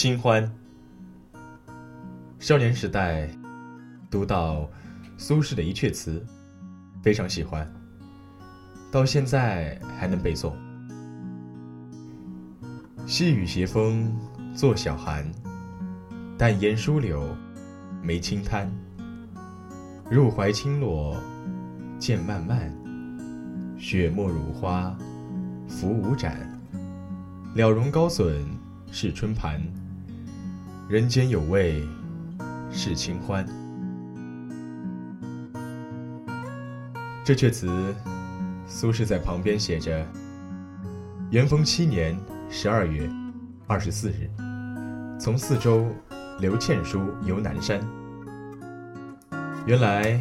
清欢。少年时代读到苏轼的一阙词，非常喜欢，到现在还能背诵。细雨斜风作晓寒，淡烟疏柳眉轻滩。入怀轻落渐漫漫，雪沫如花浮无展。了容高损是春盘，人间有味。是清欢。这阙词，苏轼在旁边写着：“元丰七年十二月二十四日，从四周留倩书游南山。”原来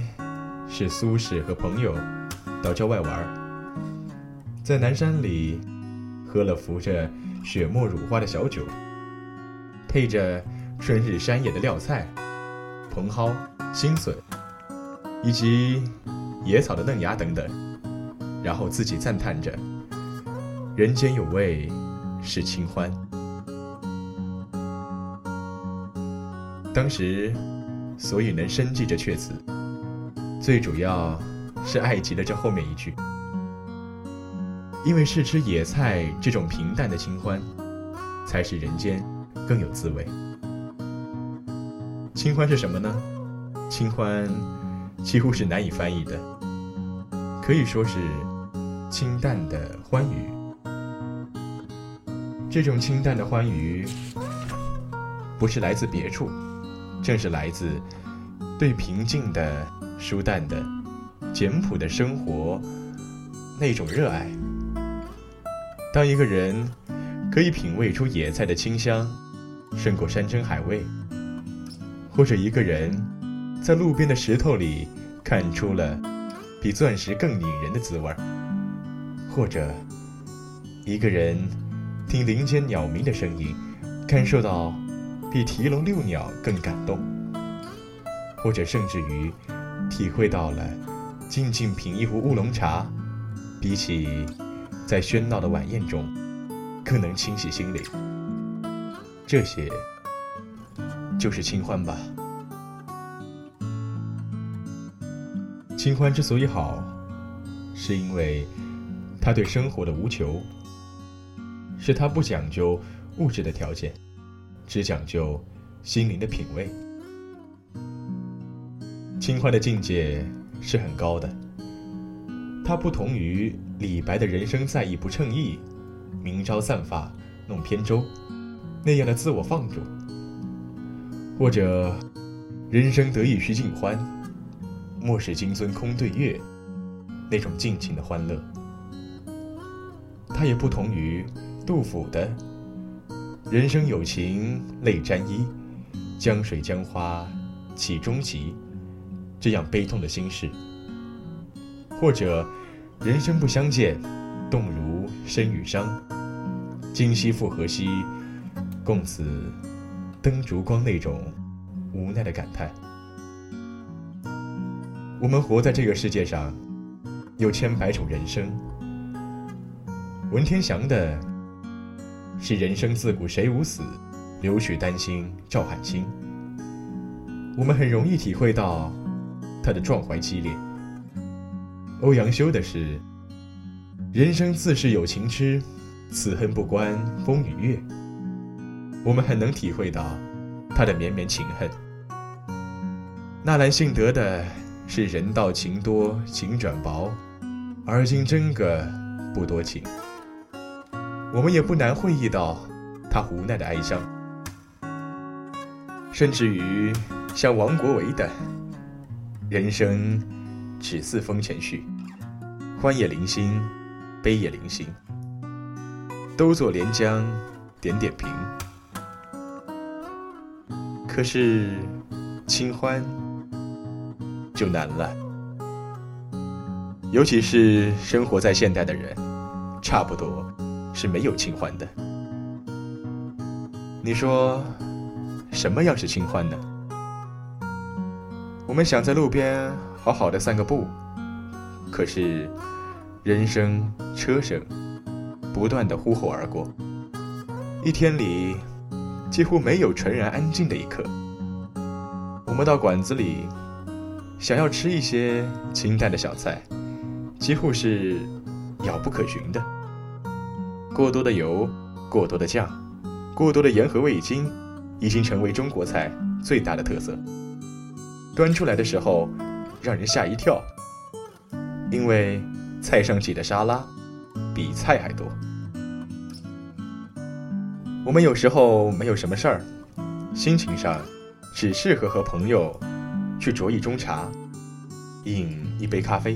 是苏轼和朋友到郊外玩，在南山里喝了浮着雪沫乳花的小酒，配着春日山野的料菜。茼蒿、新笋，以及野草的嫩芽等等，然后自己赞叹着：“人间有味是清欢。”当时，所以能深记这阙词，最主要是爱极了这后面一句，因为是吃野菜这种平淡的清欢，才使人间更有滋味。清欢是什么呢？清欢几乎是难以翻译的，可以说是清淡的欢愉。这种清淡的欢愉，不是来自别处，正是来自对平静的、舒淡的、简朴的生活那种热爱。当一个人可以品味出野菜的清香，胜过山珍海味。或者一个人，在路边的石头里看出了比钻石更引人的滋味儿；或者一个人听林间鸟鸣的声音，感受到比提笼遛鸟更感动；或者甚至于体会到了静静品一壶乌龙茶，比起在喧闹的晚宴中更能清洗心灵。这些。就是清欢吧。清欢之所以好，是因为他对生活的无求，是他不讲究物质的条件，只讲究心灵的品味。清欢的境界是很高的，它不同于李白的人生在意不称意，明朝散发弄扁舟那样的自我放逐。或者，人生得意须尽欢，莫使金樽空对月，那种尽情的欢乐。它也不同于杜甫的“人生有情泪沾衣，江水江花起终极”这样悲痛的心事。或者，人生不相见，动如参与商，今夕复何夕，共此。灯烛光那种无奈的感叹。我们活在这个世界上，有千百种人生。文天祥的是“人生自古谁无死，留取丹心照汗青”。我们很容易体会到他的壮怀激烈。欧阳修的是“人生自是有情痴，此恨不关风与月”。我们很能体会到他的绵绵情恨。纳兰性德的是“人到情多情转薄，而今真个不多情”。我们也不难会意到他无奈的哀伤。甚至于像王国维的“人生只似风前絮，欢也零星，悲也零星，都作连江点点平”。可是，清欢就难了。尤其是生活在现代的人，差不多是没有清欢的。你说，什么样是清欢呢？我们想在路边好好的散个步，可是人声车声不断的呼吼而过，一天里几乎没有纯然安静的一刻。我们到馆子里，想要吃一些清淡的小菜，几乎是遥不可寻的。过多的油，过多的酱，过多的盐和味精，已经成为中国菜最大的特色。端出来的时候，让人吓一跳，因为菜上挤的沙拉比菜还多。我们有时候没有什么事儿，心情上只适合和朋友去酌一盅茶，饮一杯咖啡。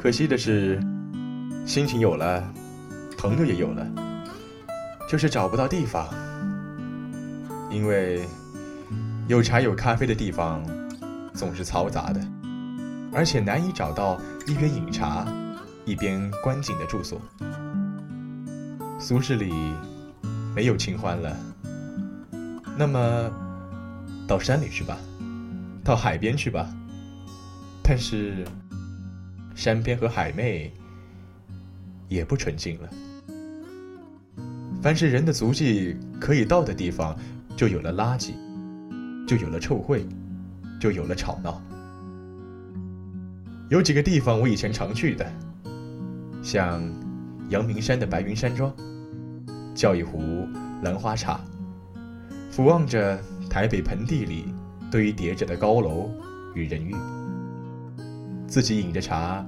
可惜的是，心情有了，朋友也有了，就是找不到地方，因为有茶有咖啡的地方总是嘈杂的，而且难以找到一边饮茶一边观景的住所。俗世里没有清欢了，那么到山里去吧，到海边去吧。但是山边和海妹也不纯净了。凡是人的足迹可以到的地方，就有了垃圾，就有了臭秽，就有了吵闹。有几个地方我以前常去的，像阳明山的白云山庄。叫一壶兰花茶，俯望着台北盆地里堆叠着的高楼与人欲，自己饮着茶，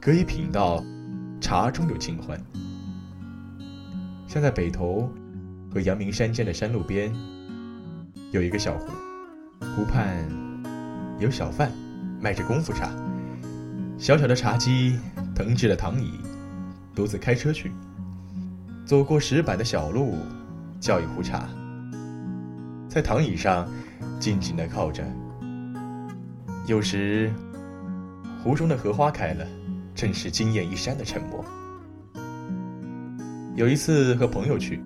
可以品到茶中有清欢。像在北投和阳明山间的山路边，有一个小湖，湖畔有小贩卖着功夫茶，小小的茶几腾制了躺椅，独自开车去。走过石板的小路，叫一壶茶，在躺椅上静静地靠着。有时，湖中的荷花开了，正是惊艳一山的沉默。有一次和朋友去，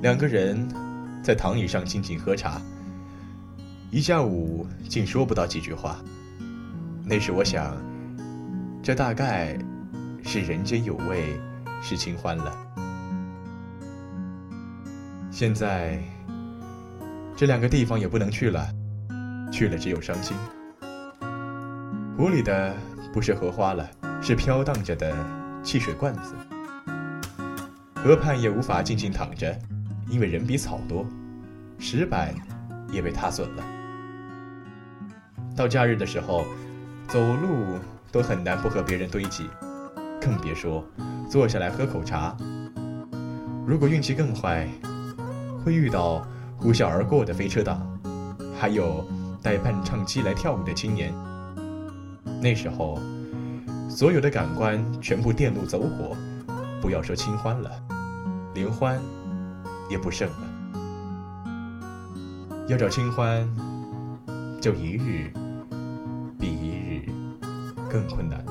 两个人在躺椅上静静喝茶，一下午竟说不到几句话。那时我想，这大概是人间有味。是清欢了。现在这两个地方也不能去了，去了只有伤心。湖里的不是荷花了，是飘荡着的汽水罐子。河畔也无法静静躺着，因为人比草多，石板也被踏损了。到假日的时候，走路都很难不和别人堆积。更别说坐下来喝口茶。如果运气更坏，会遇到呼啸而过的飞车党，还有带伴唱机来跳舞的青年。那时候，所有的感官全部电路走火，不要说清欢了，连欢也不剩了。要找清欢，就一日比一日更困难。